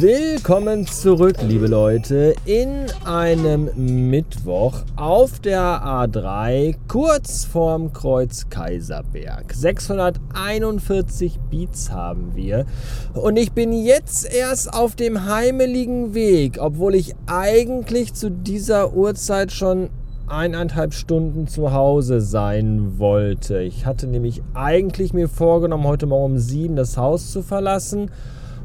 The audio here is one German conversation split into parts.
Willkommen zurück, liebe Leute, in einem Mittwoch auf der A3, kurz vorm Kreuz Kaiserberg. 641 Beats haben wir und ich bin jetzt erst auf dem heimeligen Weg, obwohl ich eigentlich zu dieser Uhrzeit schon eineinhalb Stunden zu Hause sein wollte. Ich hatte nämlich eigentlich mir vorgenommen, heute Morgen um sieben das Haus zu verlassen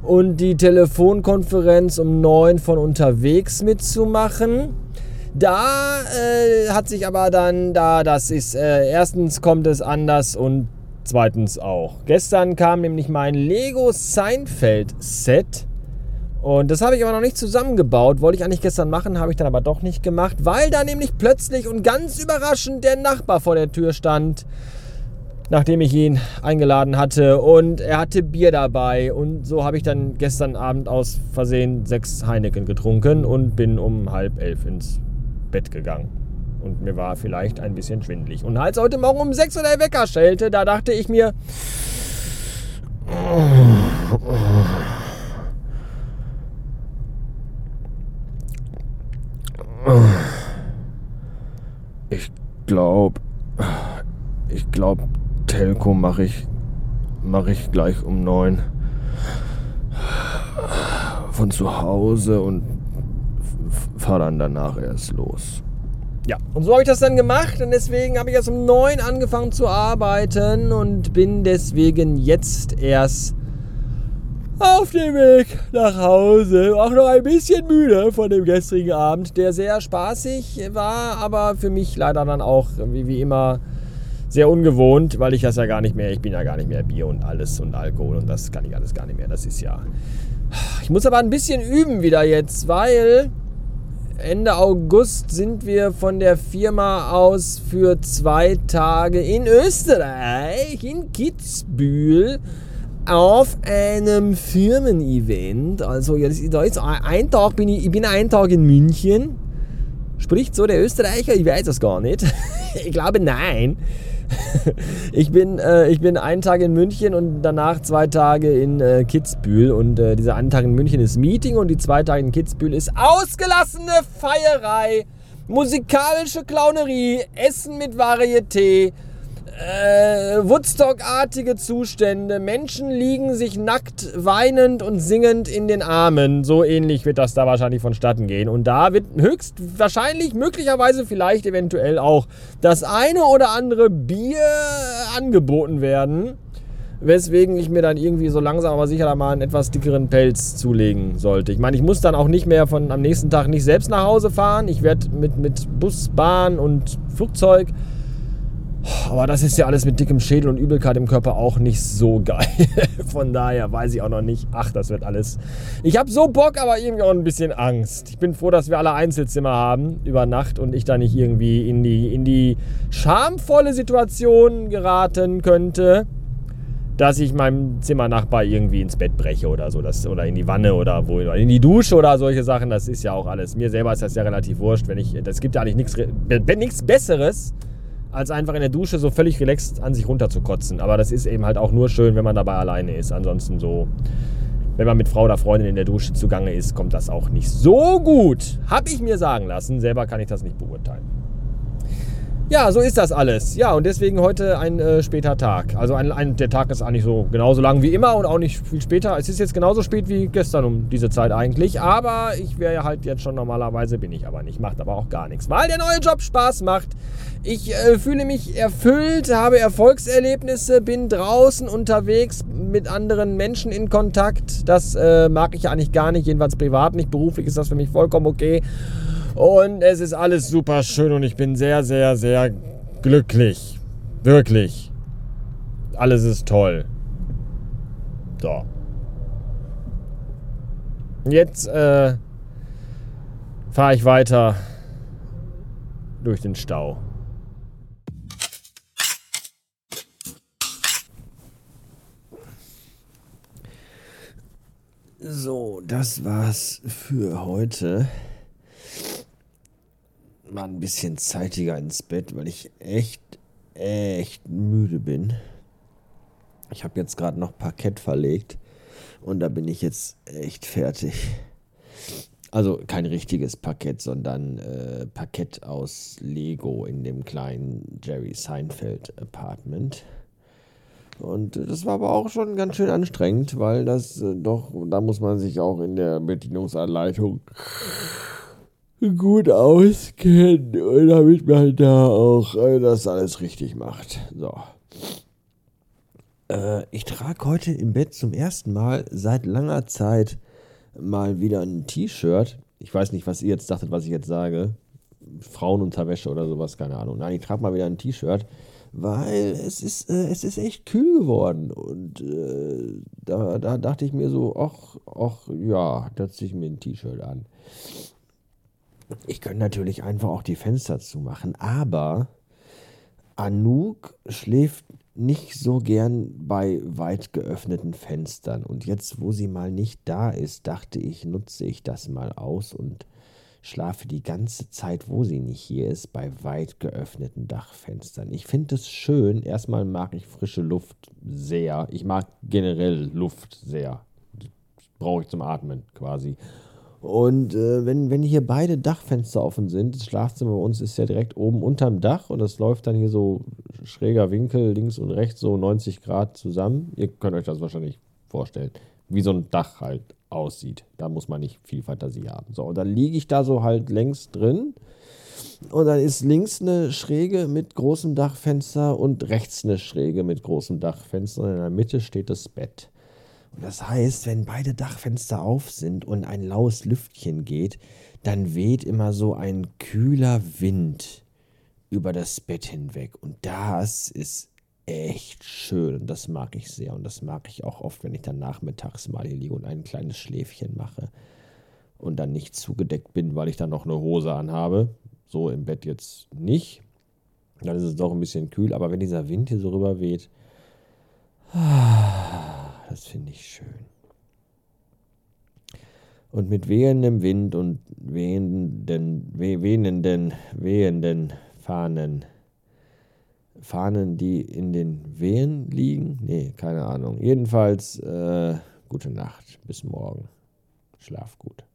und die Telefonkonferenz um neun von unterwegs mitzumachen. Da äh, hat sich aber dann, da das ist, äh, erstens kommt es anders und zweitens auch. Gestern kam nämlich mein Lego Seinfeld Set. Und das habe ich aber noch nicht zusammengebaut. Wollte ich eigentlich gestern machen, habe ich dann aber doch nicht gemacht, weil da nämlich plötzlich und ganz überraschend der Nachbar vor der Tür stand nachdem ich ihn eingeladen hatte. Und er hatte Bier dabei. Und so habe ich dann gestern Abend aus Versehen sechs Heineken getrunken und bin um halb elf ins Bett gegangen. Und mir war vielleicht ein bisschen schwindlig. Und als heute Morgen um sechs Uhr der Wecker schellte, da dachte ich mir... Ich glaube, ich glaube, Telco mache ich, mach ich gleich um neun von zu Hause und fahre dann danach erst los. Ja, und so habe ich das dann gemacht und deswegen habe ich erst um neun angefangen zu arbeiten und bin deswegen jetzt erst auf dem Weg nach Hause. Auch noch ein bisschen müde von dem gestrigen Abend, der sehr spaßig war, aber für mich leider dann auch wie, wie immer sehr ungewohnt, weil ich das ja gar nicht mehr, ich bin ja gar nicht mehr Bier und alles und Alkohol und das kann ich alles gar nicht mehr. Das ist ja. Ich muss aber ein bisschen üben wieder jetzt, weil Ende August sind wir von der Firma aus für zwei Tage in Österreich, in Kitzbühel, auf einem Firmen-Event. Also ja, da ist ein Tag bin ich, ich bin einen Tag in München. Spricht so der Österreicher? Ich weiß das gar nicht. ich glaube nein. ich, bin, äh, ich bin einen Tag in München und danach zwei Tage in äh, Kitzbühel. Und äh, dieser einen Tag in München ist Meeting und die zwei Tage in Kitzbühel ist ausgelassene Feierei, musikalische Clownerie, Essen mit Varieté äh, Woodstock-artige Zustände. Menschen liegen sich nackt, weinend und singend in den Armen. So ähnlich wird das da wahrscheinlich vonstatten gehen. Und da wird höchstwahrscheinlich, möglicherweise vielleicht eventuell auch das eine oder andere Bier angeboten werden. Weswegen ich mir dann irgendwie so langsam aber sicher mal einen etwas dickeren Pelz zulegen sollte. Ich meine, ich muss dann auch nicht mehr von am nächsten Tag nicht selbst nach Hause fahren. Ich werde mit, mit Bus, Bahn und Flugzeug aber das ist ja alles mit dickem Schädel und Übelkeit im Körper auch nicht so geil. Von daher weiß ich auch noch nicht. Ach, das wird alles. Ich habe so Bock, aber irgendwie auch ein bisschen Angst. Ich bin froh, dass wir alle Einzelzimmer haben über Nacht und ich da nicht irgendwie in die, in die schamvolle Situation geraten könnte, dass ich meinem Zimmernachbar irgendwie ins Bett breche oder so. Das, oder in die Wanne oder wo, in die Dusche oder solche Sachen. Das ist ja auch alles. Mir selber ist das ja relativ wurscht. Wenn ich, das gibt ja eigentlich nichts Besseres als einfach in der Dusche so völlig relaxed an sich runterzukotzen. Aber das ist eben halt auch nur schön, wenn man dabei alleine ist. Ansonsten so, wenn man mit Frau oder Freundin in der Dusche zugange ist, kommt das auch nicht so gut. Hab ich mir sagen lassen. Selber kann ich das nicht beurteilen. Ja, so ist das alles. Ja, und deswegen heute ein äh, später Tag. Also ein, ein, der Tag ist eigentlich so genauso lang wie immer und auch nicht viel später. Es ist jetzt genauso spät wie gestern um diese Zeit eigentlich. Aber ich wäre halt jetzt schon normalerweise, bin ich aber nicht. Macht aber auch gar nichts, weil der neue Job Spaß macht. Ich äh, fühle mich erfüllt, habe Erfolgserlebnisse, bin draußen unterwegs mit anderen Menschen in Kontakt. Das äh, mag ich eigentlich gar nicht, jedenfalls privat nicht. Beruflich ist das für mich vollkommen okay. Und es ist alles super schön und ich bin sehr, sehr, sehr glücklich. Wirklich. Alles ist toll. So. Jetzt äh, fahre ich weiter durch den Stau. So, das war's für heute mal ein bisschen zeitiger ins Bett, weil ich echt, echt müde bin. Ich habe jetzt gerade noch Parkett verlegt. Und da bin ich jetzt echt fertig. Also kein richtiges Parkett, sondern äh, Parkett aus Lego in dem kleinen Jerry Seinfeld Apartment. Und das war aber auch schon ganz schön anstrengend, weil das äh, doch, da muss man sich auch in der Bedienungsanleitung gut auskennen, damit man da auch äh, das alles richtig macht. So. Äh, ich trage heute im Bett zum ersten Mal seit langer Zeit mal wieder ein T-Shirt. Ich weiß nicht, was ihr jetzt dachtet, was ich jetzt sage. Frauenunterwäsche oder sowas, keine Ahnung. Nein, ich trage mal wieder ein T-Shirt, weil es ist, äh, es ist echt kühl geworden. Und äh, da, da dachte ich mir so, ach, ach ja, da ziehe ich mir ein T-Shirt an. Ich könnte natürlich einfach auch die Fenster zumachen, aber Anouk schläft nicht so gern bei weit geöffneten Fenstern. Und jetzt, wo sie mal nicht da ist, dachte ich, nutze ich das mal aus und schlafe die ganze Zeit, wo sie nicht hier ist, bei weit geöffneten Dachfenstern. Ich finde es schön. Erstmal mag ich frische Luft sehr. Ich mag generell Luft sehr. Brauche ich zum Atmen quasi. Und äh, wenn, wenn hier beide Dachfenster offen sind, das Schlafzimmer bei uns ist ja direkt oben unterm Dach und das läuft dann hier so schräger Winkel links und rechts so 90 Grad zusammen. Ihr könnt euch das wahrscheinlich vorstellen, wie so ein Dach halt aussieht. Da muss man nicht viel Fantasie haben. So, und dann liege ich da so halt längs drin. Und dann ist links eine Schräge mit großem Dachfenster und rechts eine Schräge mit großem Dachfenster. Und in der Mitte steht das Bett. Das heißt, wenn beide Dachfenster auf sind und ein laues Lüftchen geht, dann weht immer so ein kühler Wind über das Bett hinweg. Und das ist echt schön und das mag ich sehr. Und das mag ich auch oft, wenn ich dann nachmittags mal hier liege und ein kleines Schläfchen mache und dann nicht zugedeckt bin, weil ich dann noch eine Hose anhabe. So im Bett jetzt nicht. Dann ist es doch ein bisschen kühl, aber wenn dieser Wind hier so rüber weht, ah, das finde ich schön. Und mit wehendem Wind und wehenden, wehenden, wehenden Fahnen. Fahnen, die in den Wehen liegen? Nee, keine Ahnung. Jedenfalls, äh, gute Nacht. Bis morgen. Schlaf gut.